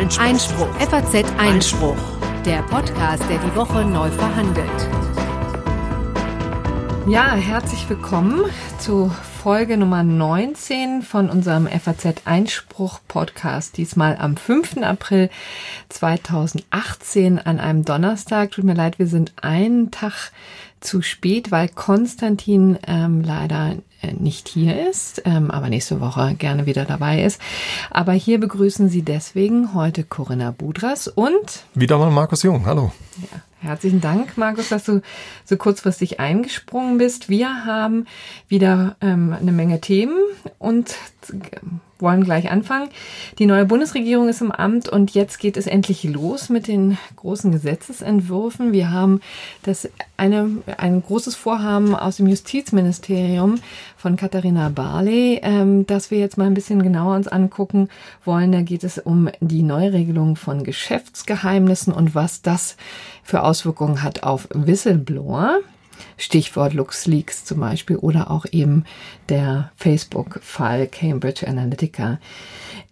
Einspruch. Einspruch. FAZ Einspruch. Der Podcast, der die Woche neu verhandelt. Ja, herzlich willkommen zu Folge Nummer 19 von unserem FAZ Einspruch Podcast. Diesmal am 5. April 2018 an einem Donnerstag. Tut mir leid, wir sind einen Tag zu spät, weil Konstantin ähm, leider nicht hier ist, ähm, aber nächste Woche gerne wieder dabei ist. Aber hier begrüßen Sie deswegen heute Corinna Budras und wieder mal Markus Jung. Hallo. Ja, herzlichen Dank, Markus, dass du so kurzfristig eingesprungen bist. Wir haben wieder ähm, eine Menge Themen und wollen gleich anfangen. Die neue Bundesregierung ist im Amt und jetzt geht es endlich los mit den großen Gesetzesentwürfen. Wir haben das eine, ein großes Vorhaben aus dem Justizministerium von Katharina Barley, ähm, das wir jetzt mal ein bisschen genauer uns angucken wollen. Da geht es um die Neuregelung von Geschäftsgeheimnissen und was das für Auswirkungen hat auf Whistleblower. Stichwort LuxLeaks zum Beispiel oder auch eben der Facebook-Fall Cambridge Analytica.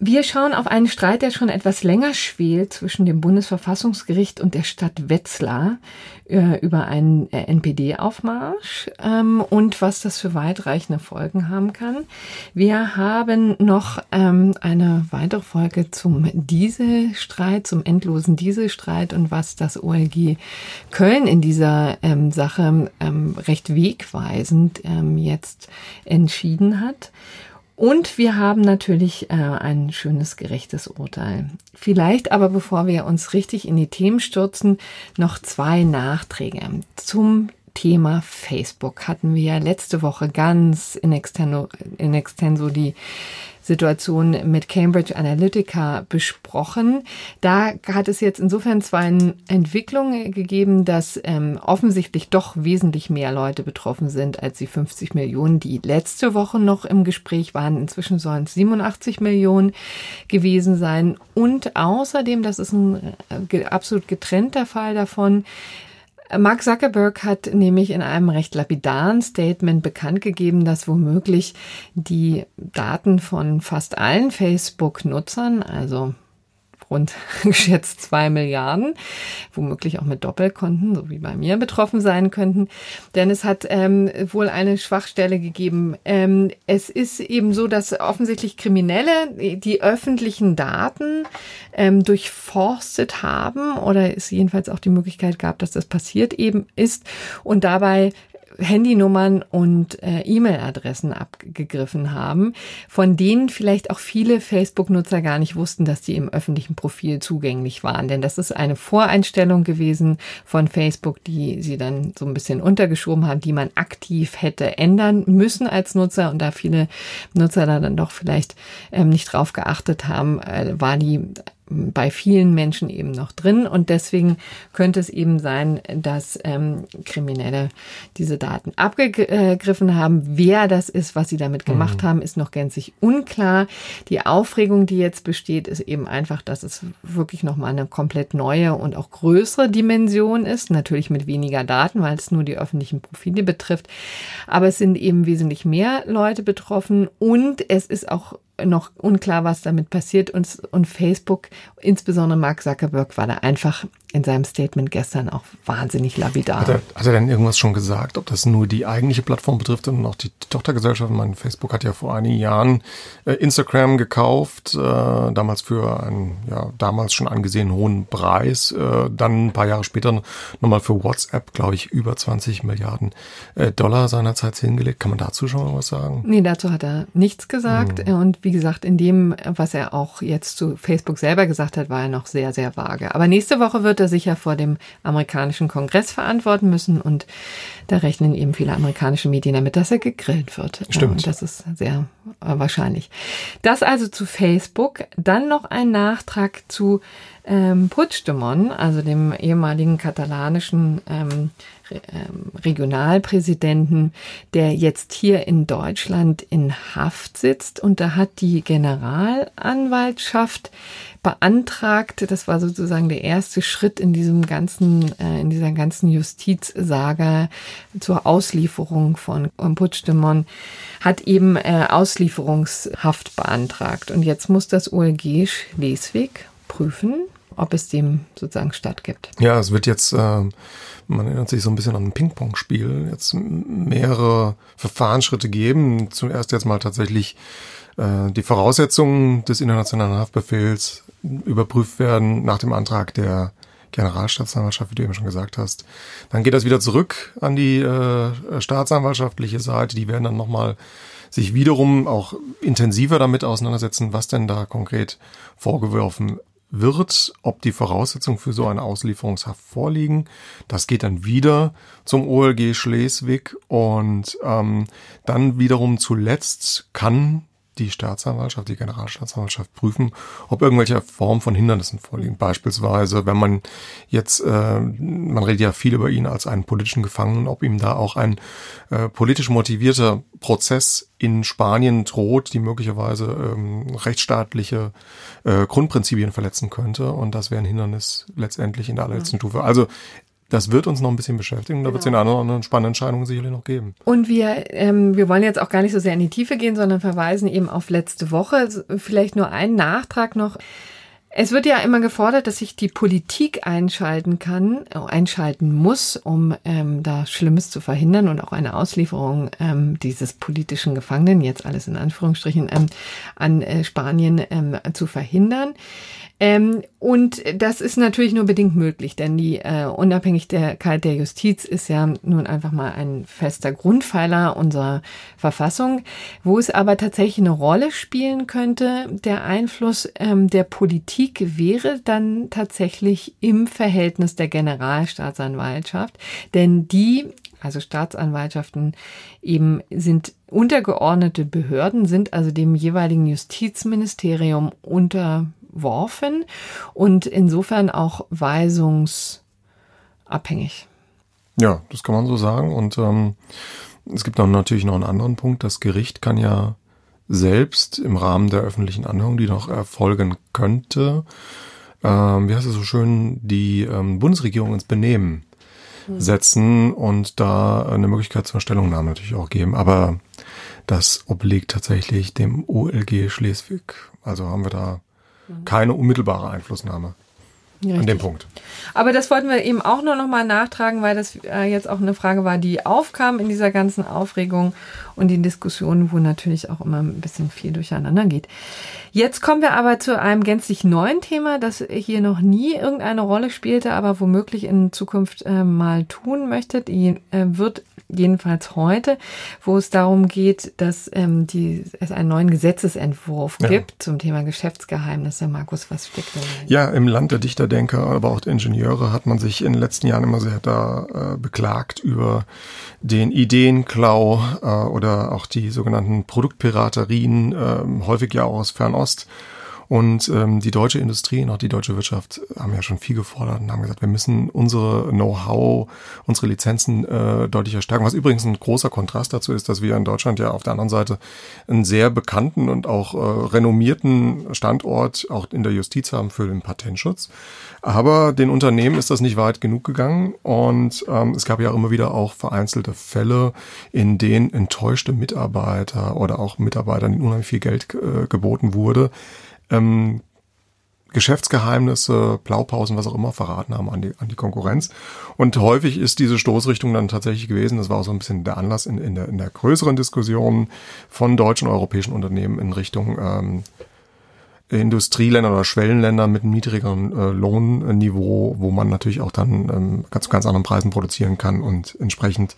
Wir schauen auf einen Streit, der schon etwas länger schwelt zwischen dem Bundesverfassungsgericht und der Stadt Wetzlar äh, über einen äh, NPD-Aufmarsch ähm, und was das für weitreichende Folgen haben kann. Wir haben noch ähm, eine weitere Folge zum Dieselstreit, zum endlosen Dieselstreit und was das OLG Köln in dieser ähm, Sache recht wegweisend jetzt entschieden hat. Und wir haben natürlich äh, ein schönes, gerechtes Urteil. Vielleicht aber, bevor wir uns richtig in die Themen stürzen, noch zwei Nachträge. Zum Thema Facebook hatten wir ja letzte Woche ganz in extenso, in extenso die Situation mit Cambridge Analytica besprochen. Da hat es jetzt insofern zwei Entwicklungen gegeben, dass ähm, offensichtlich doch wesentlich mehr Leute betroffen sind als die 50 Millionen, die letzte Woche noch im Gespräch waren. Inzwischen sollen es 87 Millionen gewesen sein. Und außerdem, das ist ein äh, absolut getrennter Fall davon, Mark Zuckerberg hat nämlich in einem recht lapidaren Statement bekannt gegeben, dass womöglich die Daten von fast allen Facebook-Nutzern, also rund geschätzt zwei Milliarden, womöglich auch mit Doppelkonten, so wie bei mir, betroffen sein könnten. Denn es hat ähm, wohl eine Schwachstelle gegeben. Ähm, es ist eben so, dass offensichtlich Kriminelle die öffentlichen Daten ähm, durchforstet haben oder es jedenfalls auch die Möglichkeit gab, dass das passiert eben ist und dabei Handynummern und äh, E-Mail-Adressen abgegriffen haben, von denen vielleicht auch viele Facebook-Nutzer gar nicht wussten, dass die im öffentlichen Profil zugänglich waren. Denn das ist eine Voreinstellung gewesen von Facebook, die sie dann so ein bisschen untergeschoben haben, die man aktiv hätte ändern müssen als Nutzer. Und da viele Nutzer da dann doch vielleicht ähm, nicht drauf geachtet haben, äh, war die bei vielen Menschen eben noch drin und deswegen könnte es eben sein, dass ähm, Kriminelle diese Daten abgegriffen haben. Wer das ist, was sie damit gemacht mhm. haben, ist noch gänzlich unklar. Die Aufregung, die jetzt besteht, ist eben einfach, dass es wirklich nochmal eine komplett neue und auch größere Dimension ist. Natürlich mit weniger Daten, weil es nur die öffentlichen Profile betrifft. Aber es sind eben wesentlich mehr Leute betroffen und es ist auch noch unklar, was damit passiert. Und, und Facebook, insbesondere Mark Zuckerberg, war da einfach in seinem Statement gestern auch wahnsinnig lapidar. Hat er, hat er denn irgendwas schon gesagt, ob das nur die eigentliche Plattform betrifft und auch die Tochtergesellschaft? Mein Facebook hat ja vor einigen Jahren äh, Instagram gekauft, äh, damals für einen ja damals schon angesehen hohen Preis, äh, dann ein paar Jahre später nochmal für WhatsApp, glaube ich, über 20 Milliarden äh, Dollar seinerzeit hingelegt. Kann man dazu schon mal was sagen? Nee, dazu hat er nichts gesagt. Hm. Und wie gesagt, in dem, was er auch jetzt zu Facebook selber gesagt hat, war er noch sehr, sehr vage. Aber nächste Woche wird er sicher vor dem amerikanischen Kongress verantworten müssen und da rechnen eben viele amerikanische Medien damit, dass er gegrillt wird. Stimmt. Und das ist sehr äh, wahrscheinlich. Das also zu Facebook. Dann noch ein Nachtrag zu ähm, Puigdemont, also dem ehemaligen katalanischen ähm, ähm, Regionalpräsidenten, der jetzt hier in Deutschland in Haft sitzt. Und da hat die Generalanwaltschaft beantragt, das war sozusagen der erste Schritt in diesem ganzen, äh, in dieser ganzen Justizsaga zur Auslieferung von Puigdemont, hat eben äh, Auslieferungshaft beantragt. Und jetzt muss das OLG Schleswig prüfen, ob es dem sozusagen stattgibt. Ja, es wird jetzt, äh, man erinnert sich so ein bisschen an ein Ping-Pong-Spiel, jetzt mehrere Verfahrensschritte geben. Zuerst jetzt mal tatsächlich äh, die Voraussetzungen des internationalen Haftbefehls überprüft werden nach dem Antrag der Generalstaatsanwaltschaft, wie du eben schon gesagt hast. Dann geht das wieder zurück an die äh, staatsanwaltschaftliche Seite. Die werden dann nochmal sich wiederum auch intensiver damit auseinandersetzen, was denn da konkret vorgeworfen wird, ob die Voraussetzungen für so eine Auslieferungshaft vorliegen. Das geht dann wieder zum OLG Schleswig und ähm, dann wiederum zuletzt kann die Staatsanwaltschaft, die Generalstaatsanwaltschaft prüfen, ob irgendwelche Formen von Hindernissen vorliegen. Beispielsweise, wenn man jetzt, äh, man redet ja viel über ihn als einen politischen Gefangenen, ob ihm da auch ein äh, politisch motivierter Prozess in Spanien droht, die möglicherweise ähm, rechtsstaatliche äh, Grundprinzipien verletzen könnte. Und das wäre ein Hindernis letztendlich in der allerletzten mhm. Stufe. Also das wird uns noch ein bisschen beschäftigen. Da genau. wird es den anderen, anderen spannenden Entscheidungen sicherlich noch geben. Und wir, ähm, wir wollen jetzt auch gar nicht so sehr in die Tiefe gehen, sondern verweisen eben auf letzte Woche. Vielleicht nur einen Nachtrag noch. Es wird ja immer gefordert, dass sich die Politik einschalten kann, äh, einschalten muss, um ähm, da Schlimmes zu verhindern und auch eine Auslieferung ähm, dieses politischen Gefangenen, jetzt alles in Anführungsstrichen, ähm, an äh, Spanien ähm, zu verhindern. Ähm, und das ist natürlich nur bedingt möglich, denn die äh, Unabhängigkeit der Justiz ist ja nun einfach mal ein fester Grundpfeiler unserer Verfassung. Wo es aber tatsächlich eine Rolle spielen könnte, der Einfluss ähm, der Politik wäre dann tatsächlich im Verhältnis der Generalstaatsanwaltschaft, denn die also Staatsanwaltschaften eben sind untergeordnete Behörden, sind also dem jeweiligen Justizministerium unter unterworfen und insofern auch weisungsabhängig. Ja, das kann man so sagen. Und ähm, es gibt dann natürlich noch einen anderen Punkt. Das Gericht kann ja selbst im Rahmen der öffentlichen Anhörung, die noch erfolgen könnte, ähm, wie heißt es so schön, die ähm, Bundesregierung ins Benehmen hm. setzen und da eine Möglichkeit zur Stellungnahme natürlich auch geben. Aber das obliegt tatsächlich dem OLG Schleswig. Also haben wir da keine unmittelbare Einflussnahme. Richtig. An dem Punkt. Aber das wollten wir eben auch nur noch mal nachtragen, weil das äh, jetzt auch eine Frage war, die aufkam in dieser ganzen Aufregung und in Diskussionen, wo natürlich auch immer ein bisschen viel durcheinander geht. Jetzt kommen wir aber zu einem gänzlich neuen Thema, das hier noch nie irgendeine Rolle spielte, aber womöglich in Zukunft äh, mal tun möchte. Die äh, wird jedenfalls heute, wo es darum geht, dass ähm, die, es einen neuen Gesetzesentwurf ja. gibt zum Thema Geschäftsgeheimnisse. Markus, was steckt da? Ja, im Land der Dichterdenker, aber auch Ingenieure hat man sich in den letzten Jahren immer sehr da äh, beklagt über den Ideenklau äh, oder auch die sogenannten Produktpiraterien, äh, häufig ja auch aus Fernost. Und ähm, die deutsche Industrie und auch die deutsche Wirtschaft haben ja schon viel gefordert und haben gesagt, wir müssen unsere Know-how, unsere Lizenzen äh, deutlich stärken. Was übrigens ein großer Kontrast dazu ist, dass wir in Deutschland ja auf der anderen Seite einen sehr bekannten und auch äh, renommierten Standort auch in der Justiz haben für den Patentschutz. Aber den Unternehmen ist das nicht weit genug gegangen und ähm, es gab ja auch immer wieder auch vereinzelte Fälle, in denen enttäuschte Mitarbeiter oder auch Mitarbeitern, unheimlich viel Geld äh, geboten wurde, ähm, Geschäftsgeheimnisse, Blaupausen, was auch immer verraten haben an die, an die Konkurrenz. Und häufig ist diese Stoßrichtung dann tatsächlich gewesen, das war auch so ein bisschen der Anlass in, in, der, in der größeren Diskussion von deutschen europäischen Unternehmen in Richtung ähm, Industrieländer oder Schwellenländer mit einem niedrigeren äh, Lohnniveau, wo man natürlich auch dann ähm, ganz, ganz anderen Preisen produzieren kann und entsprechend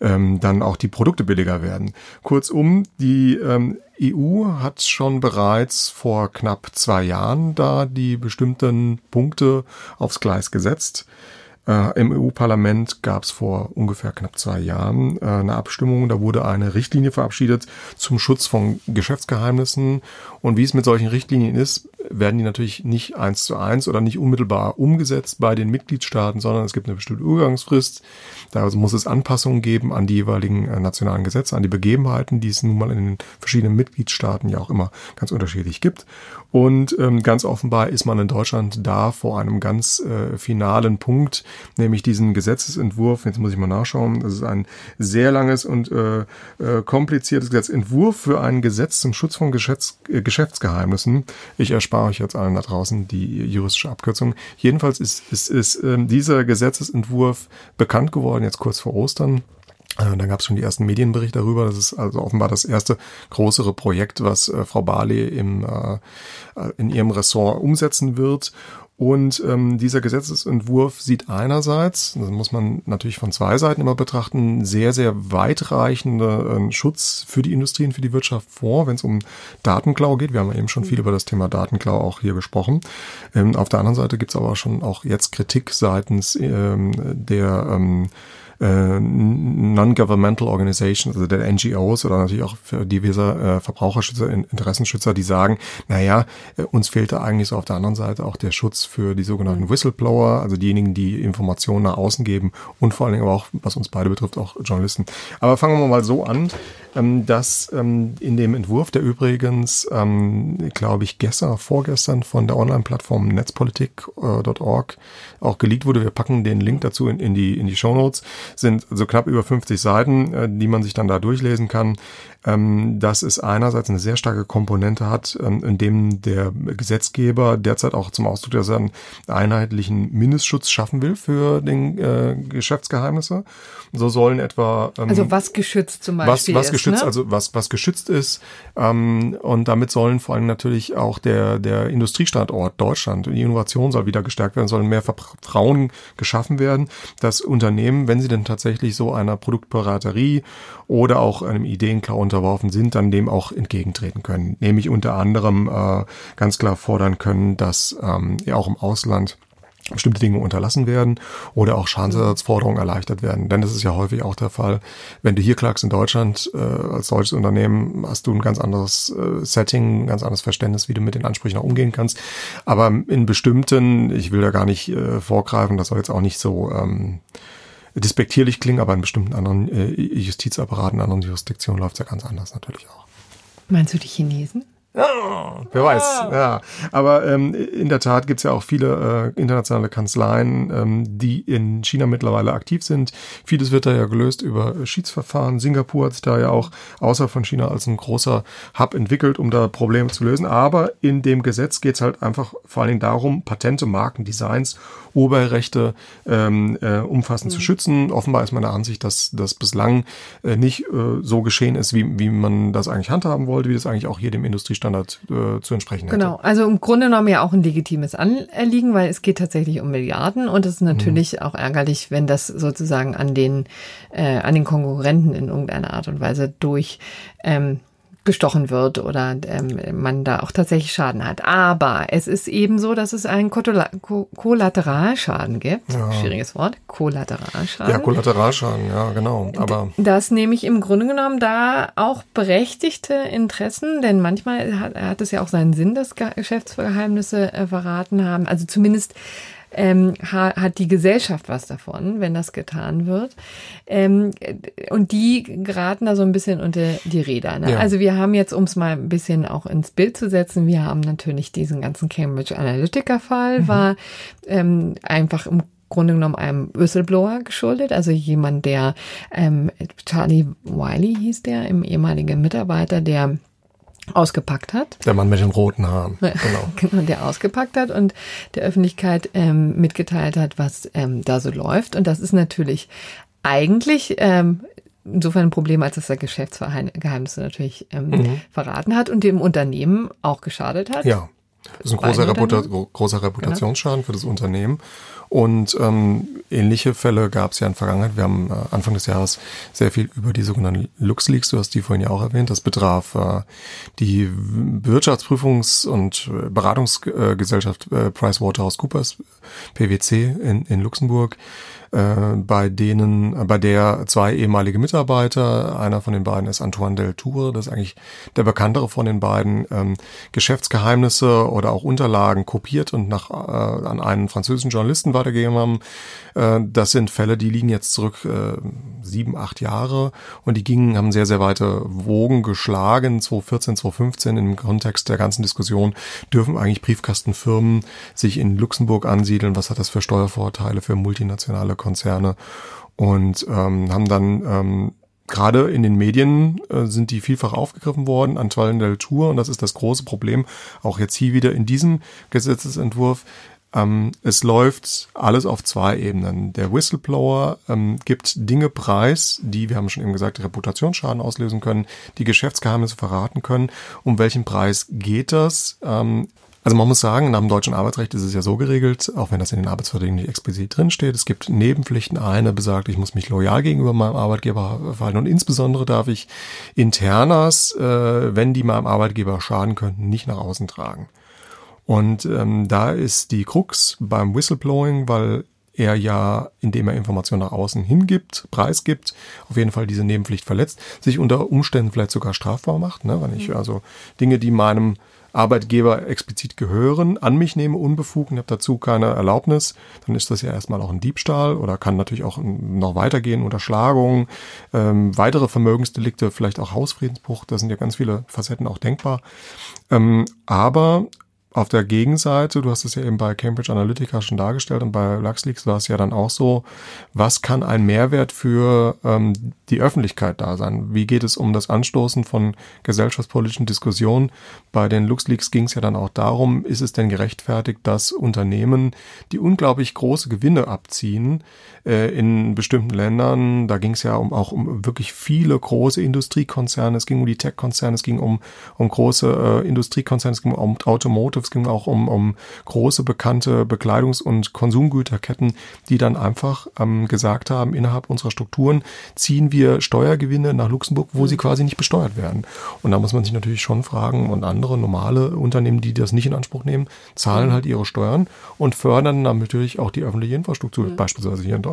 ähm, dann auch die Produkte billiger werden. Kurzum, die ähm, EU hat schon bereits vor knapp zwei Jahren da die bestimmten Punkte aufs Gleis gesetzt. Äh, Im EU-Parlament gab es vor ungefähr knapp zwei Jahren äh, eine Abstimmung. Da wurde eine Richtlinie verabschiedet zum Schutz von Geschäftsgeheimnissen. Und wie es mit solchen Richtlinien ist, werden die natürlich nicht eins zu eins oder nicht unmittelbar umgesetzt bei den Mitgliedstaaten, sondern es gibt eine bestimmte Übergangsfrist. Da muss es Anpassungen geben an die jeweiligen äh, nationalen Gesetze, an die Begebenheiten, die es nun mal in den verschiedenen Mitgliedstaaten ja auch immer ganz unterschiedlich gibt. Und ähm, ganz offenbar ist man in Deutschland da vor einem ganz äh, finalen Punkt, nämlich diesen Gesetzesentwurf, jetzt muss ich mal nachschauen, das ist ein sehr langes und äh, äh, kompliziertes Gesetzentwurf für ein Gesetz zum Schutz von Geschäfts äh, Geschäftsgeheimnissen. Ich erspare euch jetzt allen da draußen die juristische Abkürzung. Jedenfalls ist, ist, ist äh, dieser Gesetzesentwurf bekannt geworden, jetzt kurz vor Ostern. Äh, dann gab es schon die ersten Medienberichte darüber. Das ist also offenbar das erste größere Projekt, was äh, Frau Barley im, äh, in ihrem Ressort umsetzen wird. Und ähm, dieser Gesetzesentwurf sieht einerseits, das muss man natürlich von zwei Seiten immer betrachten, sehr, sehr weitreichende äh, Schutz für die Industrie und für die Wirtschaft vor, wenn es um Datenklau geht. Wir haben ja eben schon viel über das Thema Datenklau auch hier gesprochen. Ähm, auf der anderen Seite gibt es aber schon auch jetzt Kritik seitens ähm, der ähm, äh, Non-Governmental Organizations, also der NGOs oder natürlich auch für diverse äh, Verbraucherschützer, Interessenschützer, die sagen, naja, äh, uns fehlte eigentlich so auf der anderen Seite auch der Schutz für die sogenannten mhm. Whistleblower, also diejenigen, die Informationen nach außen geben und vor allen Dingen aber auch, was uns beide betrifft, auch Journalisten. Aber fangen wir mal so an, ähm, dass ähm, in dem Entwurf, der übrigens, ähm, glaube ich, gestern, vorgestern von der Online-Plattform netzpolitik.org auch geleakt wurde. Wir packen den Link dazu in, in die, in die Show Notes sind so knapp über 50 Seiten, äh, die man sich dann da durchlesen kann ähm, dass es einerseits eine sehr starke Komponente hat, ähm, in dem der Gesetzgeber derzeit auch zum Ausdruck, dass er einen einheitlichen Mindestschutz schaffen will für den äh, Geschäftsgeheimnisse. So sollen etwa ähm, also was geschützt zum Beispiel was, was geschützt, ne? also was was geschützt ist ähm, und damit sollen vor allem natürlich auch der der Industriestandort Deutschland die Innovation soll wieder gestärkt werden, sollen mehr Vertrauen geschaffen werden, dass Unternehmen, wenn sie denn tatsächlich so einer Produktpiraterie oder auch einem Ideenklau unterworfen sind, dann dem auch entgegentreten können. Nämlich unter anderem äh, ganz klar fordern können, dass ähm, ja auch im Ausland bestimmte Dinge unterlassen werden oder auch Schadensersatzforderungen erleichtert werden. Denn das ist ja häufig auch der Fall. Wenn du hier klagst in Deutschland äh, als deutsches Unternehmen, hast du ein ganz anderes äh, Setting, ein ganz anderes Verständnis, wie du mit den Ansprüchen auch umgehen kannst. Aber in bestimmten, ich will da gar nicht äh, vorgreifen, das soll jetzt auch nicht so ähm, despektierlich klingen, aber in bestimmten anderen äh, Justizapparaten, anderen Jurisdiktionen läuft es ja ganz anders natürlich auch. Meinst du die Chinesen? Ja, wer weiß, ja. Aber ähm, in der Tat gibt's ja auch viele äh, internationale Kanzleien, ähm, die in China mittlerweile aktiv sind. Vieles wird da ja gelöst über Schiedsverfahren. Singapur hat sich da ja auch außer von China als ein großer Hub entwickelt, um da Probleme zu lösen. Aber in dem Gesetz geht's halt einfach vor allen Dingen darum, Patente, Marken, Designs Urheberrechte ähm, äh, umfassend mhm. zu schützen. Offenbar ist meine Ansicht, dass das bislang äh, nicht äh, so geschehen ist, wie, wie man das eigentlich handhaben wollte, wie das eigentlich auch hier dem Industriestandard äh, zu entsprechen hätte. Genau, also im Grunde genommen ja auch ein legitimes Anliegen, weil es geht tatsächlich um Milliarden und es ist natürlich mhm. auch ärgerlich, wenn das sozusagen an den, äh, an den Konkurrenten in irgendeiner Art und Weise durch ähm, gestochen wird oder ähm, man da auch tatsächlich Schaden hat. Aber es ist eben so, dass es einen Kollateralschaden gibt. Ja. Schwieriges Wort. Kollateralschaden. Ja, Kollateralschaden, ja, genau. Aber das nehme ich im Grunde genommen da auch berechtigte Interessen, denn manchmal hat, hat es ja auch seinen Sinn, dass Geschäftsgeheimnisse äh, verraten haben. Also zumindest ähm, hat die Gesellschaft was davon, wenn das getan wird. Ähm, und die geraten da so ein bisschen unter die Räder. Ne? Ja. Also wir haben jetzt, um es mal ein bisschen auch ins Bild zu setzen, wir haben natürlich diesen ganzen Cambridge Analytica-Fall, mhm. war ähm, einfach im Grunde genommen einem Whistleblower geschuldet, also jemand, der ähm, Charlie Wiley hieß der, im ehemaligen Mitarbeiter, der ausgepackt hat. Der Mann mit den roten Haaren, genau. genau, der ausgepackt hat und der Öffentlichkeit ähm, mitgeteilt hat, was ähm, da so läuft. Und das ist natürlich eigentlich ähm, insofern ein Problem, als dass er Geschäftsgeheimnisse natürlich ähm, mhm. verraten hat und dem Unternehmen auch geschadet hat. Ja. Das ist ein großer, Reputa großer Reputationsschaden genau. für das Unternehmen. Und ähm, ähnliche Fälle gab es ja in der Vergangenheit. Wir haben äh, Anfang des Jahres sehr viel über die sogenannten LuxLeaks, du hast die vorhin ja auch erwähnt. Das betraf äh, die Wirtschaftsprüfungs- und äh, Beratungsgesellschaft äh, PricewaterhouseCoopers, PwC in, in Luxemburg äh, bei denen, äh, bei der zwei ehemalige Mitarbeiter, einer von den beiden ist Antoine Deltour, das ist eigentlich der bekanntere von den beiden, ähm, Geschäftsgeheimnisse oder auch Unterlagen kopiert und nach äh, an einen französischen Journalisten weitergegeben haben. Äh, das sind Fälle, die liegen jetzt zurück äh, sieben, acht Jahre und die gingen, haben sehr, sehr weite Wogen geschlagen. 2014, 2015 im Kontext der ganzen Diskussion dürfen eigentlich Briefkastenfirmen sich in Luxemburg ansiedeln was hat das für Steuervorteile für multinationale Konzerne und ähm, haben dann ähm, gerade in den Medien äh, sind die vielfach aufgegriffen worden, Antoine Deltour, und das ist das große Problem, auch jetzt hier wieder in diesem Gesetzesentwurf. Ähm, es läuft alles auf zwei Ebenen. Der Whistleblower ähm, gibt Dinge preis, die, wir haben schon eben gesagt, Reputationsschaden auslösen können, die Geschäftsgeheimnisse verraten können. Um welchen Preis geht das? Ähm, also man muss sagen, nach dem deutschen Arbeitsrecht ist es ja so geregelt, auch wenn das in den Arbeitsverträgen nicht explizit drinsteht, es gibt Nebenpflichten. Eine besagt, ich muss mich loyal gegenüber meinem Arbeitgeber verhalten und insbesondere darf ich Internas, äh, wenn die meinem Arbeitgeber schaden könnten, nicht nach außen tragen. Und ähm, da ist die Krux beim Whistleblowing, weil er ja, indem er Informationen nach außen hingibt, preisgibt, auf jeden Fall diese Nebenpflicht verletzt, sich unter Umständen vielleicht sogar strafbar macht, ne? wenn ich mhm. also Dinge, die meinem Arbeitgeber explizit gehören, an mich nehme, unbefugt und habe dazu keine Erlaubnis, dann ist das ja erstmal auch ein Diebstahl oder kann natürlich auch noch weitergehen, Unterschlagung, ähm, weitere Vermögensdelikte, vielleicht auch Hausfriedensbruch, da sind ja ganz viele Facetten auch denkbar. Ähm, aber auf der Gegenseite, du hast es ja eben bei Cambridge Analytica schon dargestellt und bei LuxLeaks war es ja dann auch so, was kann ein Mehrwert für ähm, die Öffentlichkeit da sein? Wie geht es um das Anstoßen von gesellschaftspolitischen Diskussionen? Bei den LuxLeaks ging es ja dann auch darum, ist es denn gerechtfertigt, dass Unternehmen, die unglaublich große Gewinne abziehen, äh, in bestimmten Ländern, da ging es ja um, auch um wirklich viele große Industriekonzerne, es ging um die Tech-Konzerne, es ging um, um große äh, Industriekonzerne, es ging um Automotive, es ging auch um, um große bekannte Bekleidungs- und Konsumgüterketten, die dann einfach ähm, gesagt haben, innerhalb unserer Strukturen ziehen wir Steuergewinne nach Luxemburg, wo mhm. sie quasi nicht besteuert werden. Und da muss man sich natürlich schon fragen, und andere normale Unternehmen, die das nicht in Anspruch nehmen, zahlen mhm. halt ihre Steuern und fördern dann natürlich auch die öffentliche Infrastruktur, mhm. beispielsweise hier in Deutschland.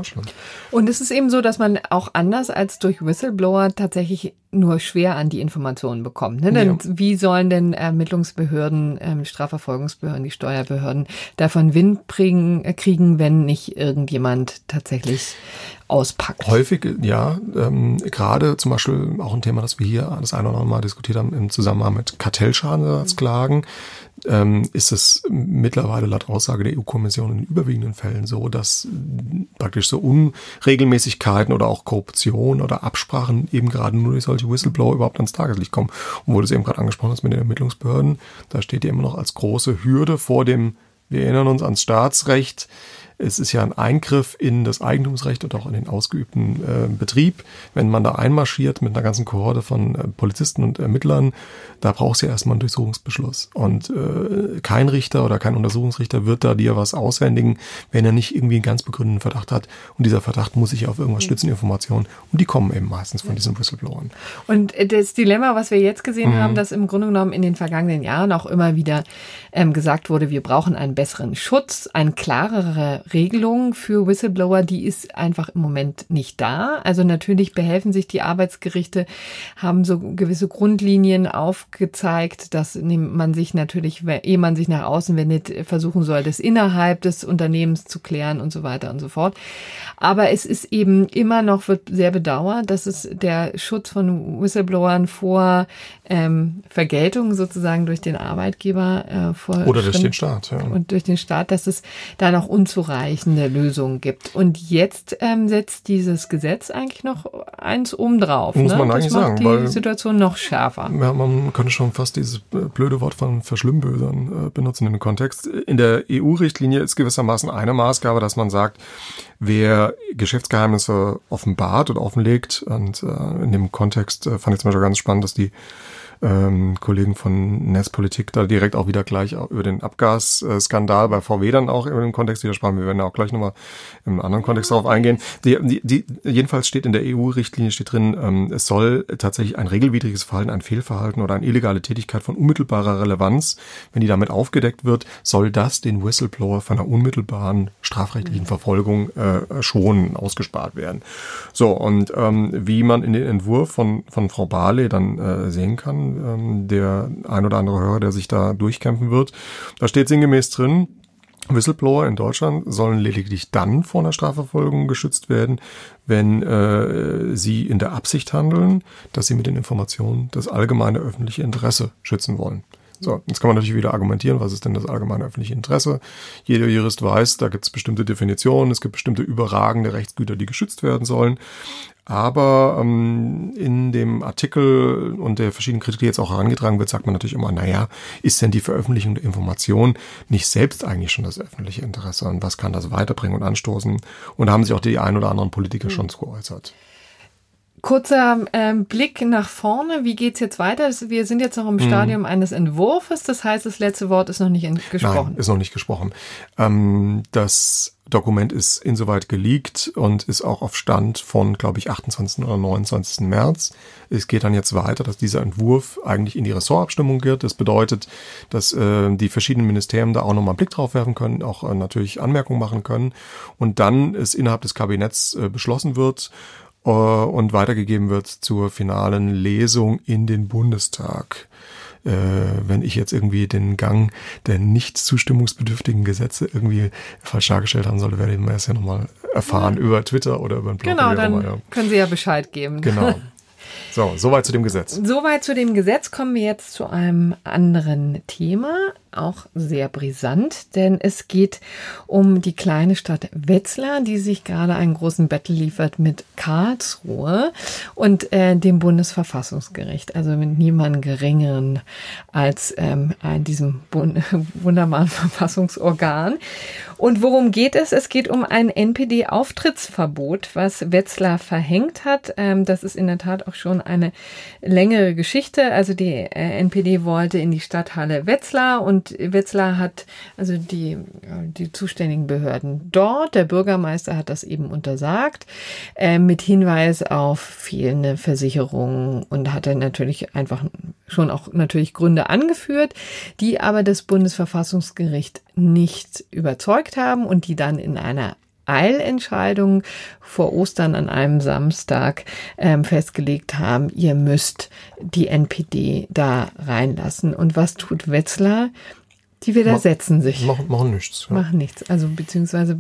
Und es ist eben so, dass man auch anders als durch Whistleblower tatsächlich nur schwer an die Informationen bekommt. Ne? Denn ja. wie sollen denn Ermittlungsbehörden, ähm, Strafverfolgungsbehörden, die Steuerbehörden davon Wind kriegen, äh, kriegen, wenn nicht irgendjemand tatsächlich auspackt? Häufig, ja. Ähm, gerade zum Beispiel auch ein Thema, das wir hier das eine oder andere Mal diskutiert haben im Zusammenhang mit Kartellschadensersatzklagen ähm, ist es mittlerweile laut Aussage der EU-Kommission in überwiegenden Fällen so, dass praktisch so Unregelmäßigkeiten oder auch Korruption oder Absprachen eben gerade nur durch solche Whistleblower überhaupt ans Tageslicht kommen. Und wo du es eben gerade angesprochen hast mit den Ermittlungsbehörden, da steht ja immer noch als große Hürde vor dem, wir erinnern uns ans Staatsrecht, es ist ja ein Eingriff in das Eigentumsrecht und auch in den ausgeübten äh, Betrieb. Wenn man da einmarschiert mit einer ganzen Kohorte von äh, Polizisten und Ermittlern, da braucht es ja erstmal einen Durchsuchungsbeschluss. Und äh, kein Richter oder kein Untersuchungsrichter wird da dir was aushändigen, wenn er nicht irgendwie einen ganz begründeten Verdacht hat. Und dieser Verdacht muss sich auf irgendwas stützen, Informationen. Und die kommen eben meistens von diesen Whistleblowern. Und das Dilemma, was wir jetzt gesehen mhm. haben, dass im Grunde genommen in den vergangenen Jahren auch immer wieder ähm, gesagt wurde, wir brauchen einen besseren Schutz, eine klarere Regelung für Whistleblower, die ist einfach im Moment nicht da. Also natürlich behelfen sich die Arbeitsgerichte, haben so gewisse Grundlinien aufgezeigt, dass man sich natürlich, ehe man sich nach außen wendet, versuchen soll, das innerhalb des Unternehmens zu klären und so weiter und so fort. Aber es ist eben immer noch, wird sehr bedauert, dass es der Schutz von Whistleblowern vor ähm, Vergeltung sozusagen durch den Arbeitgeber äh, vor oder durch den Staat ja. und durch den Staat, dass es da noch unzureichende Lösungen gibt. Und jetzt ähm, setzt dieses Gesetz eigentlich noch eins obendrauf. Muss ne? man eigentlich das macht sagen, die Situation noch schärfer. Ja, man könnte schon fast dieses blöde Wort von Verschlimmbösern äh, benutzen in dem Kontext. In der EU-Richtlinie ist gewissermaßen eine Maßgabe, dass man sagt, wer Geschäftsgeheimnisse offenbart oder offenlegt, und äh, in dem Kontext äh, fand ich zum Beispiel ganz spannend, dass die ähm, Kollegen von Netzpolitik da direkt auch wieder gleich über den Abgasskandal bei VW dann auch dem Kontext widersprachen. Wir werden auch gleich nochmal im anderen Kontext darauf eingehen. Die, die, die, jedenfalls steht in der EU-Richtlinie steht drin, ähm, es soll tatsächlich ein regelwidriges Verhalten, ein Fehlverhalten oder eine illegale Tätigkeit von unmittelbarer Relevanz, wenn die damit aufgedeckt wird, soll das den Whistleblower von einer unmittelbaren strafrechtlichen mhm. Verfolgung äh, schonen, ausgespart werden. So, und ähm, wie man in den Entwurf von, von Frau Barley dann äh, sehen kann, ähm, der ein oder andere Hörer, der sich da durchkämpfen wird. Da steht sinngemäß drin, Whistleblower in Deutschland sollen lediglich dann vor einer Strafverfolgung geschützt werden, wenn äh, sie in der Absicht handeln, dass sie mit den Informationen das allgemeine öffentliche Interesse schützen wollen. So, jetzt kann man natürlich wieder argumentieren, was ist denn das allgemeine öffentliche Interesse? Jeder Jurist weiß, da gibt es bestimmte Definitionen, es gibt bestimmte überragende Rechtsgüter, die geschützt werden sollen. Aber ähm, in dem Artikel und der verschiedenen Kritik, die jetzt auch herangetragen wird, sagt man natürlich immer, naja, ist denn die Veröffentlichung der Information nicht selbst eigentlich schon das öffentliche Interesse? Und was kann das weiterbringen und anstoßen? Und da haben sich auch die ein oder anderen Politiker mhm. schon zu geäußert. Kurzer ähm, Blick nach vorne. Wie geht's jetzt weiter? Wir sind jetzt noch im mhm. Stadium eines Entwurfs. Das heißt, das letzte Wort ist noch nicht gesprochen. Nein, ist noch nicht gesprochen. Ähm, das Dokument ist insoweit geleakt und ist auch auf Stand von, glaube ich, 28. oder 29. März. Es geht dann jetzt weiter, dass dieser Entwurf eigentlich in die Ressortabstimmung geht. Das bedeutet, dass äh, die verschiedenen Ministerien da auch nochmal einen Blick drauf werfen können, auch äh, natürlich Anmerkungen machen können und dann es innerhalb des Kabinetts äh, beschlossen wird äh, und weitergegeben wird zur finalen Lesung in den Bundestag. Äh, wenn ich jetzt irgendwie den Gang der nicht zustimmungsbedürftigen Gesetze irgendwie falsch dargestellt haben sollte, werde ich mir das ja nochmal erfahren über Twitter oder über den Blog. Genau, dann ja. können Sie ja Bescheid geben. Genau. So, soweit zu dem Gesetz. Soweit zu dem Gesetz kommen wir jetzt zu einem anderen Thema, auch sehr brisant, denn es geht um die kleine Stadt Wetzlar, die sich gerade einen großen Battle liefert mit Karlsruhe und äh, dem Bundesverfassungsgericht, also mit niemandem geringeren als ähm, diesem wunderbaren Verfassungsorgan. Und worum geht es? Es geht um ein NPD-Auftrittsverbot, was Wetzlar verhängt hat. Ähm, das ist in der Tat auch schon eine längere Geschichte. Also die äh, NPD wollte in die Stadthalle Wetzlar und Wetzlar hat also die, die zuständigen Behörden dort, der Bürgermeister hat das eben untersagt, äh, mit Hinweis auf fehlende Versicherungen und hat dann natürlich einfach schon auch natürlich Gründe angeführt, die aber das Bundesverfassungsgericht nicht überzeugt haben und die dann in einer Eilentscheidung vor Ostern an einem Samstag ähm, festgelegt haben, ihr müsst die NPD da reinlassen. Und was tut Wetzlar? Die widersetzen sich. Machen, machen nichts. Ja. Machen nichts. Also beziehungsweise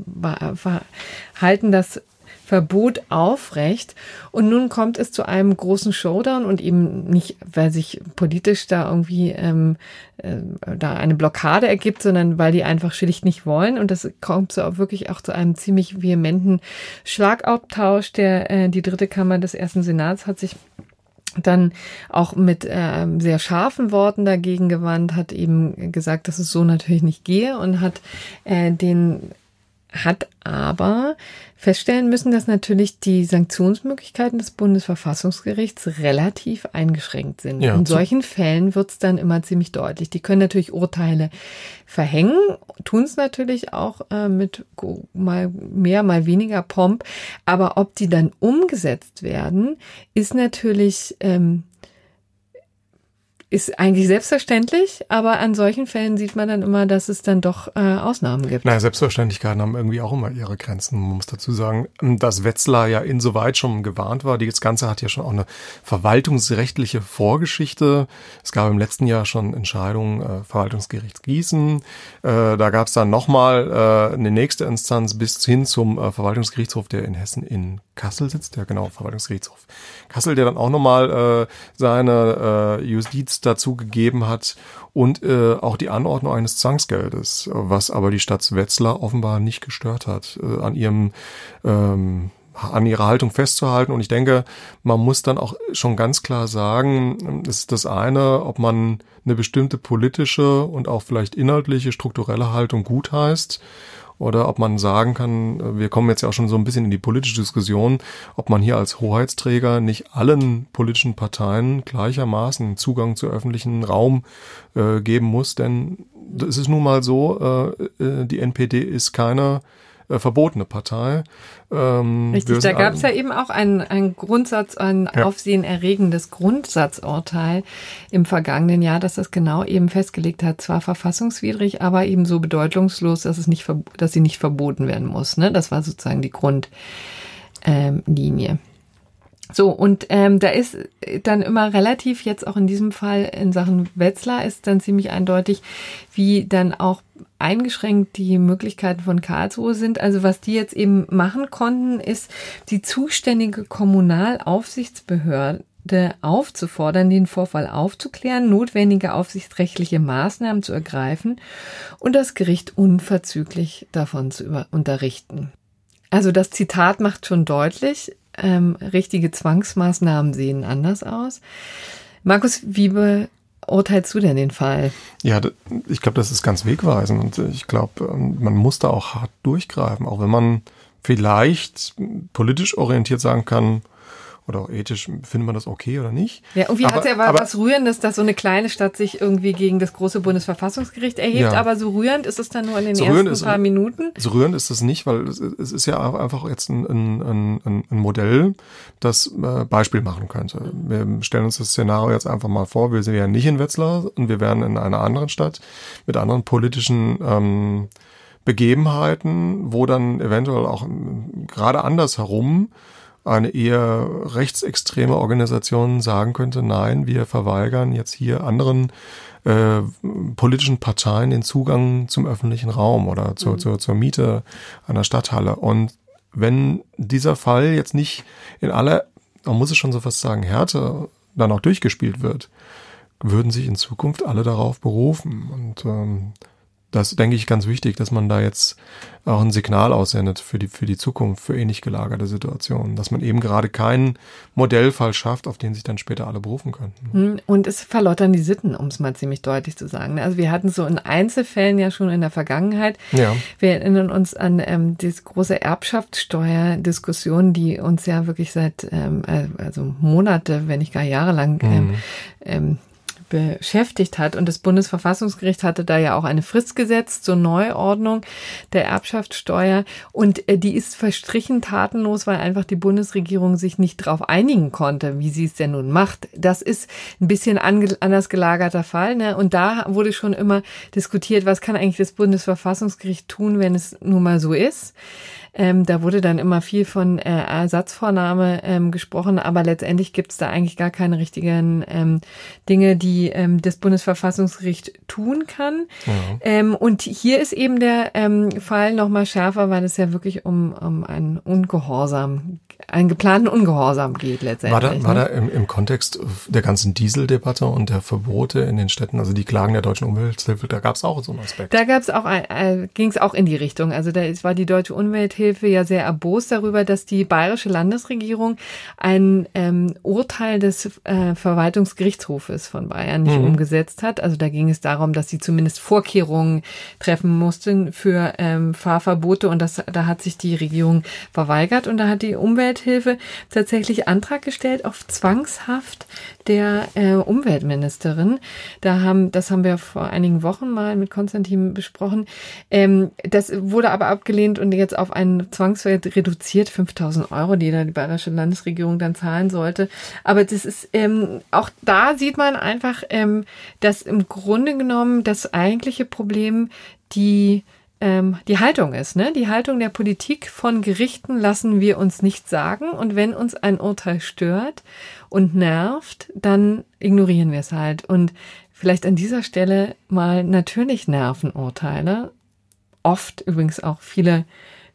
halten das Verbot aufrecht. Und nun kommt es zu einem großen Showdown und eben nicht, weil sich politisch da irgendwie ähm, äh, da eine Blockade ergibt, sondern weil die einfach schlicht nicht wollen. Und das kommt so wirklich auch zu einem ziemlich vehementen Schlagabtausch. Der äh, die dritte Kammer des ersten Senats hat sich dann auch mit äh, sehr scharfen Worten dagegen gewandt, hat eben gesagt, dass es so natürlich nicht gehe und hat äh, den hat aber feststellen müssen, dass natürlich die Sanktionsmöglichkeiten des Bundesverfassungsgerichts relativ eingeschränkt sind. Ja, In solchen Fällen wird es dann immer ziemlich deutlich. Die können natürlich Urteile verhängen, tun es natürlich auch äh, mit mal mehr, mal weniger Pomp. Aber ob die dann umgesetzt werden, ist natürlich ähm, ist eigentlich selbstverständlich, aber an solchen Fällen sieht man dann immer, dass es dann doch äh, Ausnahmen gibt. Naja, Selbstverständlichkeiten haben irgendwie auch immer ihre Grenzen. Man muss dazu sagen, dass Wetzlar ja insoweit schon gewarnt war. Das Ganze hat ja schon auch eine verwaltungsrechtliche Vorgeschichte. Es gab im letzten Jahr schon Entscheidungen äh, Verwaltungsgerichts Gießen. Äh, da gab es dann nochmal äh, eine nächste Instanz bis hin zum äh, Verwaltungsgerichtshof, der in Hessen in Kassel sitzt. Ja, genau, Verwaltungsgerichtshof Kassel, der dann auch nochmal äh, seine äh, Justiz dazu gegeben hat und äh, auch die Anordnung eines Zwangsgeldes, was aber die Stadt Wetzlar offenbar nicht gestört hat, äh, an ihrem ähm, an ihrer Haltung festzuhalten. Und ich denke, man muss dann auch schon ganz klar sagen, es ist das eine, ob man eine bestimmte politische und auch vielleicht inhaltliche, strukturelle Haltung gut heißt oder ob man sagen kann, wir kommen jetzt ja auch schon so ein bisschen in die politische Diskussion, ob man hier als Hoheitsträger nicht allen politischen Parteien gleichermaßen Zugang zu öffentlichen Raum äh, geben muss, denn es ist nun mal so, äh, äh die NPD ist keine äh, verbotene Partei. Ähm, Richtig, da gab es ja eben auch einen, einen Grundsatz, ein ja. aufsehenerregendes Grundsatzurteil im vergangenen Jahr, dass das genau eben festgelegt hat, zwar verfassungswidrig, aber eben so bedeutungslos, dass es nicht, dass sie nicht verboten werden muss. Ne? Das war sozusagen die Grundlinie. Ähm, so, und ähm, da ist dann immer relativ, jetzt auch in diesem Fall in Sachen Wetzlar, ist dann ziemlich eindeutig, wie dann auch eingeschränkt die Möglichkeiten von Karlsruhe sind. Also was die jetzt eben machen konnten, ist die zuständige Kommunalaufsichtsbehörde Behörde aufzufordern, den Vorfall aufzuklären, notwendige aufsichtsrechtliche Maßnahmen zu ergreifen und das Gericht unverzüglich davon zu unterrichten. Also das Zitat macht schon deutlich, ähm, richtige Zwangsmaßnahmen sehen anders aus. Markus, wie beurteilst du denn den Fall? Ja, ich glaube, das ist ganz wegweisend und ich glaube, ähm, man muss da auch hart durchgreifen, auch wenn man vielleicht politisch orientiert sagen kann, oder auch ethisch findet man das okay oder nicht. Ja, irgendwie hat es ja aber, was Rührendes, dass so eine kleine Stadt sich irgendwie gegen das große Bundesverfassungsgericht erhebt, ja. aber so rührend ist es dann nur in den so ersten ist, paar Minuten. So rührend ist es nicht, weil es, es ist ja einfach jetzt ein, ein, ein, ein Modell, das äh, Beispiel machen könnte. Wir stellen uns das Szenario jetzt einfach mal vor, wir sind ja nicht in Wetzlar und wir wären in einer anderen Stadt mit anderen politischen ähm, Begebenheiten, wo dann eventuell auch ähm, gerade andersherum eine eher rechtsextreme Organisation sagen könnte, nein, wir verweigern jetzt hier anderen äh, politischen Parteien den Zugang zum öffentlichen Raum oder zur, mhm. zur, zur Miete einer Stadthalle. Und wenn dieser Fall jetzt nicht in aller, man muss es schon so fast sagen, Härte dann auch durchgespielt wird, würden sich in Zukunft alle darauf berufen. Und ähm, das denke ich ganz wichtig, dass man da jetzt auch ein Signal aussendet für die, für die Zukunft, für ähnlich gelagerte Situationen, dass man eben gerade keinen Modellfall schafft, auf den sich dann später alle berufen könnten. Hm, und es verlottern die Sitten, um es mal ziemlich deutlich zu sagen. Also wir hatten so in Einzelfällen ja schon in der Vergangenheit. Ja. Wir erinnern uns an ähm, diese große Erbschaftssteuerdiskussion, die uns ja wirklich seit ähm, also Monate, wenn nicht gar Jahre lang ähm, mhm. ähm, beschäftigt hat. Und das Bundesverfassungsgericht hatte da ja auch eine Frist gesetzt zur Neuordnung der Erbschaftssteuer. Und äh, die ist verstrichen tatenlos, weil einfach die Bundesregierung sich nicht darauf einigen konnte, wie sie es denn nun macht. Das ist ein bisschen anders gelagerter Fall. Ne? Und da wurde schon immer diskutiert, was kann eigentlich das Bundesverfassungsgericht tun, wenn es nun mal so ist. Ähm, da wurde dann immer viel von äh, Ersatzvornahme ähm, gesprochen, aber letztendlich gibt es da eigentlich gar keine richtigen ähm, Dinge, die ähm, das Bundesverfassungsgericht tun kann. Ja. Ähm, und hier ist eben der ähm, Fall nochmal schärfer, weil es ja wirklich um, um einen Ungehorsam einen geplanten Ungehorsam geht letztendlich. War da, war ne? da im, im Kontext der ganzen Dieseldebatte und der Verbote in den Städten, also die Klagen der deutschen Umwelthilfe, da gab es auch so einen Aspekt. Da gab es auch, äh, ging es auch in die Richtung. Also da ist, war die deutsche Umwelthilfe ja sehr erbost darüber, dass die bayerische Landesregierung ein ähm, Urteil des äh, Verwaltungsgerichtshofes von Bayern nicht mhm. umgesetzt hat. Also da ging es darum, dass sie zumindest Vorkehrungen treffen mussten für ähm, Fahrverbote und das, da hat sich die Regierung verweigert und da hat die Umwelt Umwelthilfe tatsächlich Antrag gestellt auf Zwangshaft der äh, Umweltministerin. Da haben, das haben wir vor einigen Wochen mal mit Konstantin besprochen. Ähm, das wurde aber abgelehnt und jetzt auf einen Zwangswert reduziert, 5000 Euro, die da die bayerische Landesregierung dann zahlen sollte. Aber das ist, ähm, auch da sieht man einfach, ähm, dass im Grunde genommen das eigentliche Problem die ähm, die Haltung ist. Ne? Die Haltung der Politik von Gerichten lassen wir uns nicht sagen. Und wenn uns ein Urteil stört und nervt, dann ignorieren wir es halt. Und vielleicht an dieser Stelle mal natürlich nerven Urteile. Oft übrigens auch viele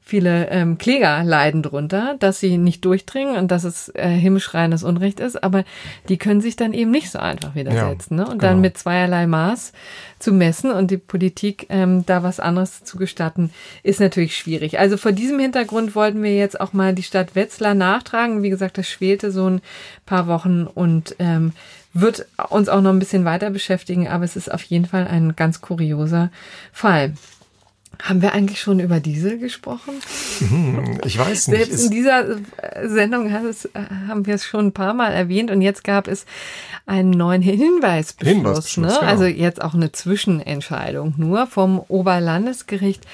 viele ähm, Kläger leiden drunter, dass sie nicht durchdringen und dass es äh, himmelschreiendes Unrecht ist, aber die können sich dann eben nicht so einfach widersetzen. Ja, ne? Und genau. dann mit zweierlei Maß zu messen und die Politik ähm, da was anderes zu gestatten, ist natürlich schwierig. Also vor diesem Hintergrund wollten wir jetzt auch mal die Stadt Wetzlar nachtragen. Wie gesagt, das schwelte so ein paar Wochen und ähm, wird uns auch noch ein bisschen weiter beschäftigen, aber es ist auf jeden Fall ein ganz kurioser Fall. Haben wir eigentlich schon über Diesel gesprochen? Hm, ich weiß nicht. Selbst in dieser Sendung haben wir es schon ein paar Mal erwähnt und jetzt gab es einen neuen Hinweisbeschluss. Hinweisbeschluss ne? Genau. Also jetzt auch eine Zwischenentscheidung nur vom Oberlandesgericht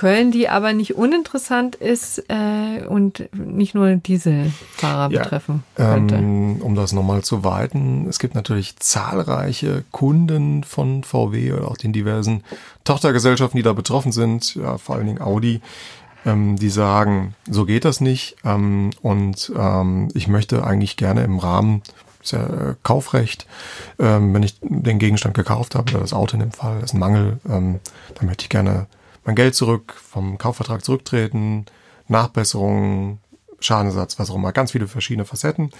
Köln, die aber nicht uninteressant ist äh, und nicht nur Dieselfahrer ja, betreffen könnte. Ähm, um das nochmal zu weiten, es gibt natürlich zahlreiche Kunden von VW oder auch den diversen Tochtergesellschaften, die da betroffen sind, ja, vor allen Dingen Audi, ähm, die sagen, so geht das nicht. Ähm, und ähm, ich möchte eigentlich gerne im Rahmen ist ja äh, Kaufrecht, ähm, wenn ich den Gegenstand gekauft habe, oder das Auto in dem Fall, ist ein Mangel, ähm, dann möchte ich gerne mein Geld zurück, vom Kaufvertrag zurücktreten, Nachbesserungen, Schadenersatz, was auch immer, ganz viele verschiedene Facetten.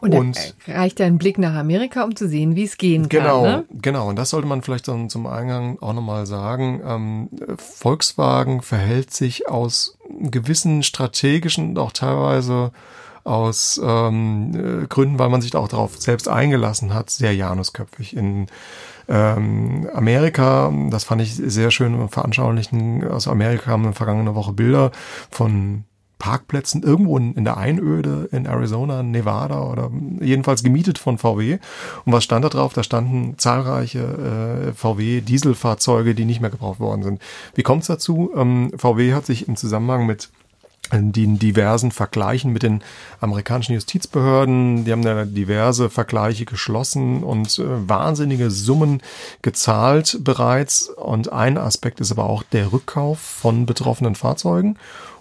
Und, und reicht ein Blick nach Amerika, um zu sehen, wie es gehen genau, kann. Genau, genau. Und das sollte man vielleicht dann zum Eingang auch nochmal sagen. Ähm, Volkswagen verhält sich aus gewissen strategischen und auch teilweise aus ähm, Gründen, weil man sich auch darauf selbst eingelassen hat, sehr janusköpfig. In ähm, Amerika, das fand ich sehr schön veranschaulichen, aus Amerika haben in der vergangenen Woche Bilder von Parkplätzen irgendwo in, in, der Einöde in Arizona, Nevada oder jedenfalls gemietet von VW. Und was stand da drauf? Da standen zahlreiche äh, VW-Dieselfahrzeuge, die nicht mehr gebraucht worden sind. Wie kommt es dazu? Ähm, VW hat sich im Zusammenhang mit den diversen Vergleichen mit den amerikanischen Justizbehörden. Die haben da diverse Vergleiche geschlossen und äh, wahnsinnige Summen gezahlt bereits. Und ein Aspekt ist aber auch der Rückkauf von betroffenen Fahrzeugen.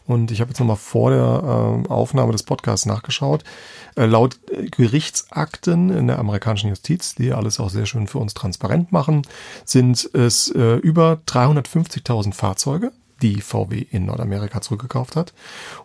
Und ich habe jetzt nochmal vor der äh, Aufnahme des Podcasts nachgeschaut. Äh, laut Gerichtsakten in der amerikanischen Justiz, die alles auch sehr schön für uns transparent machen, sind es äh, über 350.000 Fahrzeuge, die VW in Nordamerika zurückgekauft hat.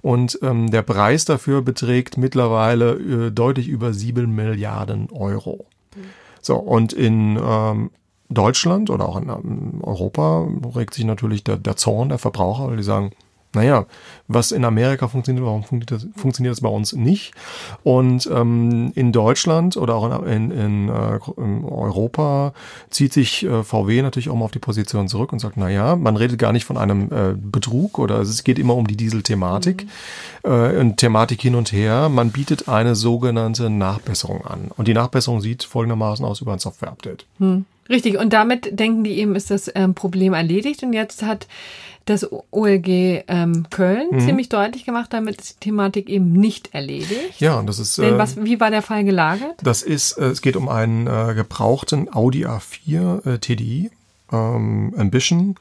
Und ähm, der Preis dafür beträgt mittlerweile äh, deutlich über sieben Milliarden Euro. Mhm. So, und in ähm, Deutschland oder auch in ähm, Europa regt sich natürlich der, der Zorn der Verbraucher, weil die sagen, naja, was in Amerika funktioniert, warum funktioniert das, funktioniert das bei uns nicht? Und ähm, in Deutschland oder auch in, in, äh, in Europa zieht sich äh, VW natürlich auch mal auf die Position zurück und sagt, naja, man redet gar nicht von einem äh, Betrug oder es geht immer um die Diesel-Thematik. Mhm. Äh, und Thematik hin und her. Man bietet eine sogenannte Nachbesserung an. Und die Nachbesserung sieht folgendermaßen aus über ein Software-Update. Hm. Richtig, und damit denken die eben, ist das ähm, Problem erledigt. Und jetzt hat das OLG ähm, Köln mhm. ziemlich deutlich gemacht, damit ist die Thematik eben nicht erledigt. Ja, und das ist. Denn was, äh, wie war der Fall gelagert? Das ist, äh, es geht um einen äh, gebrauchten Audi A4 äh, TDI ähm, Ambition.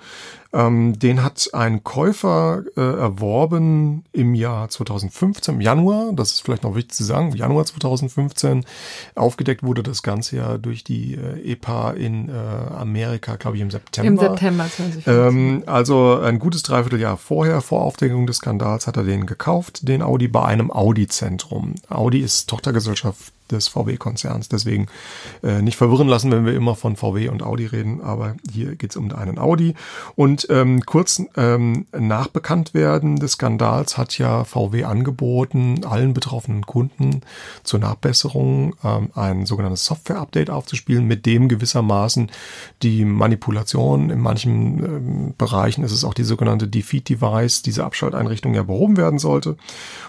Ähm, den hat ein Käufer äh, erworben im Jahr 2015, im Januar. Das ist vielleicht noch wichtig zu sagen. Januar 2015. Aufgedeckt wurde das Ganze ja durch die äh, EPA in äh, Amerika, glaube ich, im September. Im September 2015. Ähm, also ein gutes Dreivierteljahr vorher, vor Aufdeckung des Skandals, hat er den gekauft, den Audi, bei einem Audi-Zentrum. Audi ist Tochtergesellschaft des VW-Konzerns. Deswegen äh, nicht verwirren lassen, wenn wir immer von VW und Audi reden, aber hier geht es um einen Audi. Und ähm, kurz ähm, nach Bekanntwerden des Skandals hat ja VW angeboten, allen betroffenen Kunden zur Nachbesserung ähm, ein sogenanntes Software-Update aufzuspielen, mit dem gewissermaßen die Manipulation in manchen ähm, Bereichen ist es auch die sogenannte Defeat-Device, diese Abschalteinrichtung ja behoben werden sollte.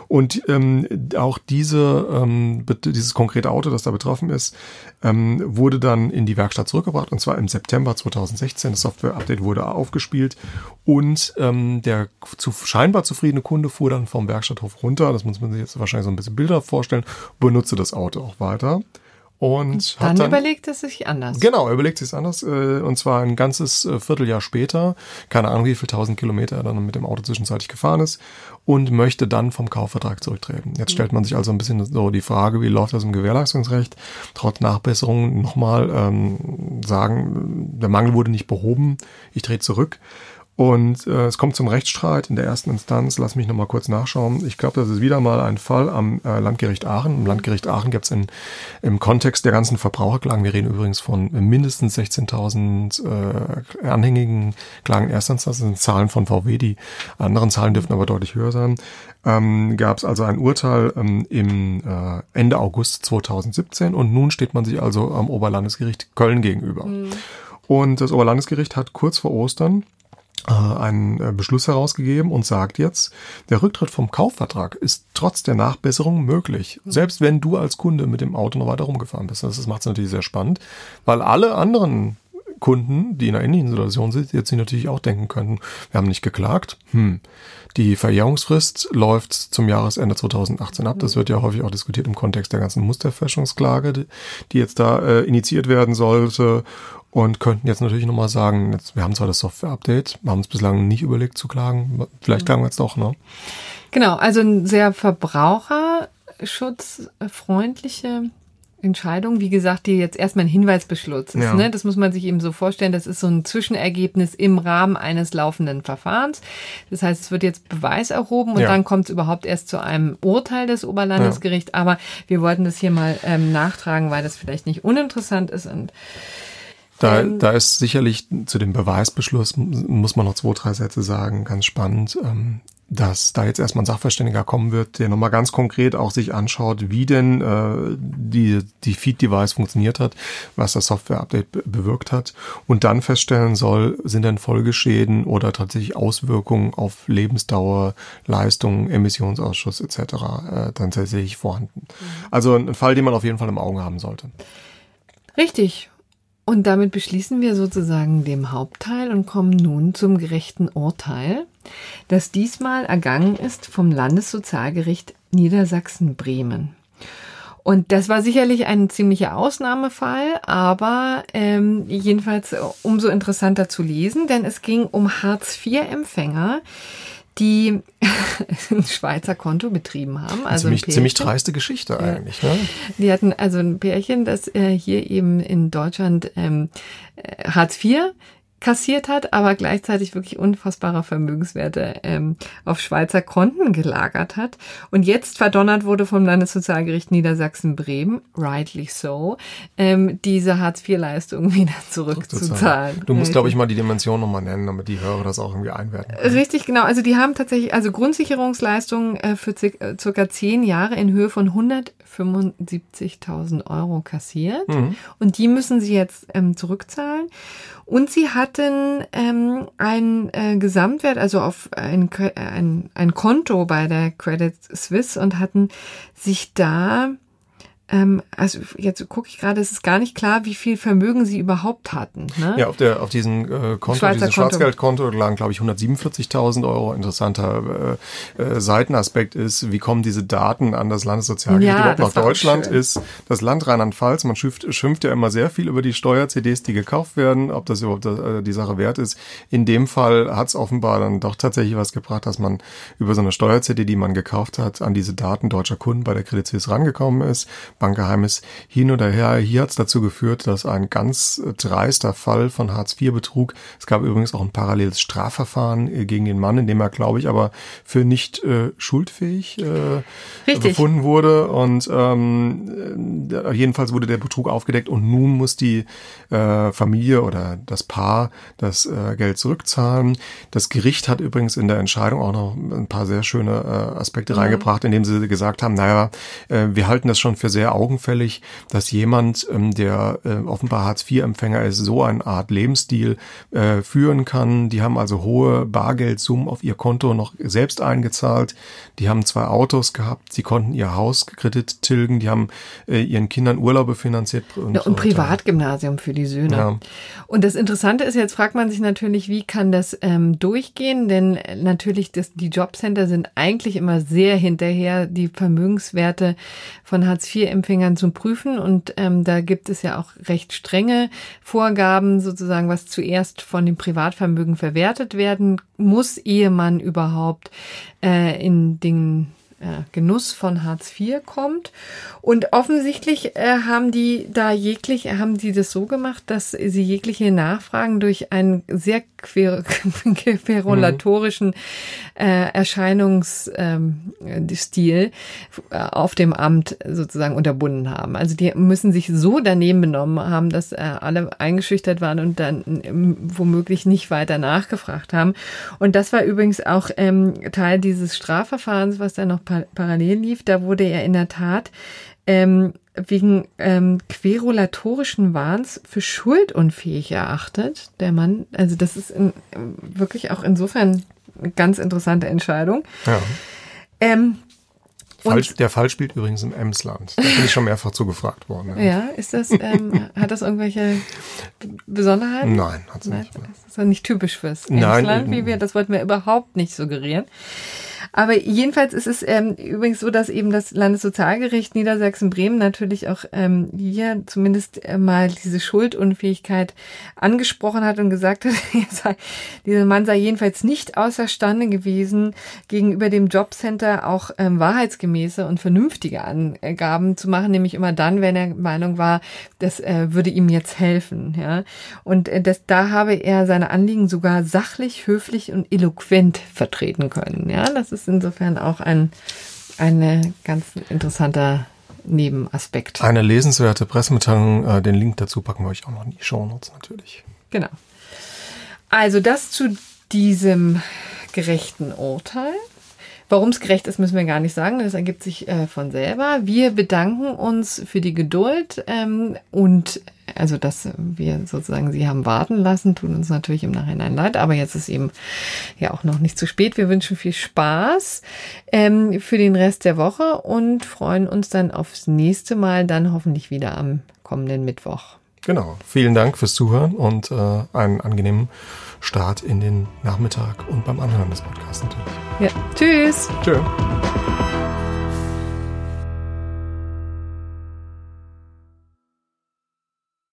Und ähm, auch diese, ähm, dieses konkrete Auto, das da betroffen ist, ähm, wurde dann in die Werkstatt zurückgebracht und zwar im September 2016. Das Software-Update wurde aufgespielt und ähm, der zu, scheinbar zufriedene Kunde fuhr dann vom Werkstatthof runter. Das muss man sich jetzt wahrscheinlich so ein bisschen Bilder vorstellen, benutzte das Auto auch weiter. Und dann, dann überlegt es sich anders. Genau, er überlegt sich anders. Äh, und zwar ein ganzes äh, Vierteljahr später. Keine Ahnung, wie viel tausend Kilometer er dann mit dem Auto zwischenzeitlich gefahren ist. Und möchte dann vom Kaufvertrag zurücktreten. Jetzt stellt man sich also ein bisschen so die Frage, wie läuft das im Gewährleistungsrecht? Trotz Nachbesserung nochmal ähm, sagen, der Mangel wurde nicht behoben. Ich drehe zurück. Und äh, es kommt zum Rechtsstreit in der ersten Instanz. Lass mich nochmal kurz nachschauen. Ich glaube, das ist wieder mal ein Fall am äh, Landgericht Aachen. Im Landgericht Aachen gibt es im Kontext der ganzen Verbraucherklagen, wir reden übrigens von mindestens 16.000 äh, anhängigen Klagen Erstinstanz, das sind Zahlen von VW, die anderen Zahlen dürften aber deutlich höher sein, ähm, gab es also ein Urteil ähm, im äh, Ende August 2017 und nun steht man sich also am Oberlandesgericht Köln gegenüber. Mhm. Und das Oberlandesgericht hat kurz vor Ostern einen äh, Beschluss herausgegeben und sagt jetzt, der Rücktritt vom Kaufvertrag ist trotz der Nachbesserung möglich, selbst wenn du als Kunde mit dem Auto noch weiter rumgefahren bist. Das macht es natürlich sehr spannend, weil alle anderen Kunden, die in einer ähnlichen Situation sind, jetzt sich natürlich auch denken könnten, wir haben nicht geklagt. Hm. Die Verjährungsfrist läuft zum Jahresende 2018 ab. Das wird ja häufig auch diskutiert im Kontext der ganzen Musterfälschungsklage, die jetzt da äh, initiiert werden sollte und könnten jetzt natürlich nochmal sagen, jetzt, wir haben zwar das Software-Update, haben uns bislang nicht überlegt zu klagen, vielleicht klagen wir jetzt doch, ne? Genau, also ein sehr verbraucherschutzfreundliche Entscheidung, wie gesagt, die jetzt erstmal ein Hinweisbeschluss ist. Ja. Ne? Das muss man sich eben so vorstellen. Das ist so ein Zwischenergebnis im Rahmen eines laufenden Verfahrens. Das heißt, es wird jetzt Beweis erhoben und Ja. dann kommt es überhaupt erst zu einem Urteil des Oberlandesgerichts. Aber wir wollten das hier mal ähm, nachtragen, weil das vielleicht nicht uninteressant ist. Und Da, Ähm, da ist sicherlich zu dem Beweisbeschluss, muss man noch zwei, drei Sätze sagen, ganz spannend, ähm, dass da jetzt erstmal ein Sachverständiger kommen wird, der nochmal ganz konkret auch sich anschaut, wie denn äh, die, die Feed-Device funktioniert hat, was das Software-Update be bewirkt hat und dann feststellen soll, sind denn Folgeschäden oder tatsächlich Auswirkungen auf Lebensdauer, Leistung, Emissionsausschuss etc. Äh, dann tatsächlich vorhanden. Also ein Fall, den man auf jeden Fall im Auge haben sollte. Richtig. Und damit beschließen wir sozusagen dem Hauptteil und kommen nun zum gerechten Urteil, das diesmal ergangen ist vom Landessozialgericht Niedersachsen-Bremen. Und das war sicherlich ein ziemlicher Ausnahmefall, aber ähm, jedenfalls umso interessanter zu lesen, denn es ging um Hartz-IV-Empfänger, die ein Schweizer Konto betrieben haben. Also ziemlich, ziemlich dreiste Geschichte eigentlich. Ne? Die hatten also ein Pärchen, das äh, hier eben in Deutschland ähm, äh, Hartz IV kassiert hat, aber gleichzeitig wirklich unfassbare Vermögenswerte ähm, auf Schweizer Konten gelagert hat und jetzt verdonnert wurde vom Landessozialgericht Niedersachsen-Bremen, rightly so, ähm, diese Hartz-IV-Leistung wieder zurückzuzahlen. Du musst, glaube ich, mal die Dimension nochmal nennen, damit die Hörer das auch irgendwie einwerten. können. Richtig, genau. Also die haben tatsächlich also Grundsicherungsleistungen äh, für äh, circa zehn Jahre in Höhe von 175.000 Euro kassiert. Und die müssen sie jetzt ähm, zurückzahlen. Und sie hatten ähm, ein äh, Gesamtwert, also auf ein, Cre- ein, ein Konto bei der Credit Suisse und hatten sich da ähm, also jetzt gucke ich gerade, es ist gar nicht klar, wie viel Vermögen sie überhaupt hatten. Ne? Ja, auf, der, auf diesem äh, Konto, Schweizer Konto. Schwarzgeldkonto lagen, glaube ich, 147.000 Euro. Interessanter äh, äh, Seitenaspekt ist, wie kommen diese Daten an das Landessozialgericht Ja, überhaupt das nach Deutschland? schön. Ist das Land Rheinland-Pfalz, man schimpft, schimpft ja immer sehr viel über die Steuer-CDs, die gekauft werden, ob das überhaupt äh, die Sache wert ist. In dem Fall hat es offenbar dann doch tatsächlich was gebracht, dass man über so eine Steuer-CD, die man gekauft hat, an diese Daten deutscher Kunden bei der Credit Suisse rangekommen ist. Bankgeheimnis hin oder her. Hier hat es dazu geführt, dass ein ganz dreister Fall von Hartz-IV-Betrug, es gab übrigens auch ein paralleles Strafverfahren äh, gegen den Mann, in dem er, glaube ich, aber für nicht äh, schuldfähig äh, Richtig. befunden wurde. Und ähm, äh, jedenfalls wurde der Betrug aufgedeckt und nun muss die äh, Familie oder das Paar das äh, Geld zurückzahlen. Das Gericht hat übrigens in der Entscheidung auch noch ein paar sehr schöne äh, Aspekte reingebracht, indem sie gesagt haben, naja, äh, wir halten das schon für sehr augenfällig, dass jemand, ähm, der äh, offenbar Hartz-IV-Empfänger ist, so eine Art Lebensstil äh, führen kann. Die haben also hohe Bargeldsummen auf ihr Konto noch selbst eingezahlt. Die haben zwei Autos gehabt. Sie konnten ihr Hauskredit tilgen. Die haben äh, ihren Kindern Urlaube finanziert. Und, Ja, und. Privatgymnasium für die Söhne. Ja. Und das Interessante ist, jetzt fragt man sich natürlich, wie kann das ähm, durchgehen? Denn äh, natürlich, das, die Jobcenter sind eigentlich immer sehr hinterher, die Vermögenswerte von Hartz-IV-Empfängern zu prüfen. Und ähm, da gibt es ja auch recht strenge Vorgaben, sozusagen, was zuerst von dem Privatvermögen verwertet werden muss, ehe man überhaupt äh, in den Genuss von Hartz IV kommt. Und offensichtlich äh, haben die da jeglich, haben die das so gemacht, dass sie jegliche Nachfragen durch einen sehr quer, querulatorischen äh, Erscheinungsstil ähm, äh, auf dem Amt sozusagen unterbunden haben. Also die müssen sich so daneben benommen haben, dass äh, alle eingeschüchtert waren und dann ähm, womöglich nicht weiter nachgefragt haben. Und das war übrigens auch ähm, Teil dieses Strafverfahrens, was da noch par parallel lief. Da wurde er in der Tat ähm, wegen ähm, querulatorischen Wahns für schuldunfähig erachtet. Der Mann, also das ist in, wirklich auch insofern eine ganz interessante Entscheidung. Ja. Ähm, Fall, der Fall spielt übrigens im Emsland. Da bin ich schon mehrfach zugefragt worden. Ja. ja, ist das, ähm, hat das irgendwelche Besonderheiten? Nein, hat Nein, nicht. das ist ja nicht typisch fürs Nein, Emsland, ähm, wie wir, das wollten wir überhaupt nicht suggerieren. Aber jedenfalls ist es ähm, übrigens so, dass eben das Landessozialgericht Niedersachsen-Bremen natürlich auch ähm, hier zumindest äh, mal diese Schuldunfähigkeit angesprochen hat und gesagt hat, dieser Mann sei jedenfalls nicht außerstande gewesen, gegenüber dem Jobcenter auch ähm, wahrheitsgemäße und vernünftige Angaben zu machen, nämlich immer dann, wenn er Meinung war, das äh, würde ihm jetzt helfen. Ja? Und äh, das, da habe er seine Anliegen sogar sachlich, höflich und eloquent vertreten können. Ja, das ist insofern auch ein, ein ganz interessanter Nebenaspekt. Eine lesenswerte Pressemitteilung. Äh, den Link dazu packen wir euch auch noch in die Show Notes natürlich. Genau. Also das zu diesem gerechten Urteil. Warum es gerecht ist, müssen wir gar nicht sagen. Das ergibt sich äh, von selber. Wir bedanken uns für die Geduld ähm, und also, dass wir sozusagen sie haben warten lassen, tut uns natürlich im Nachhinein leid. Aber jetzt ist eben ja auch noch nicht zu spät. Wir wünschen viel Spaß ähm, für den Rest der Woche und freuen uns dann aufs nächste Mal, dann hoffentlich wieder am kommenden Mittwoch. Genau. Vielen Dank fürs Zuhören und äh, einen angenehmen Start in den Nachmittag und beim Anhören des Podcasts natürlich. Ja. Tschüss. Tschüss.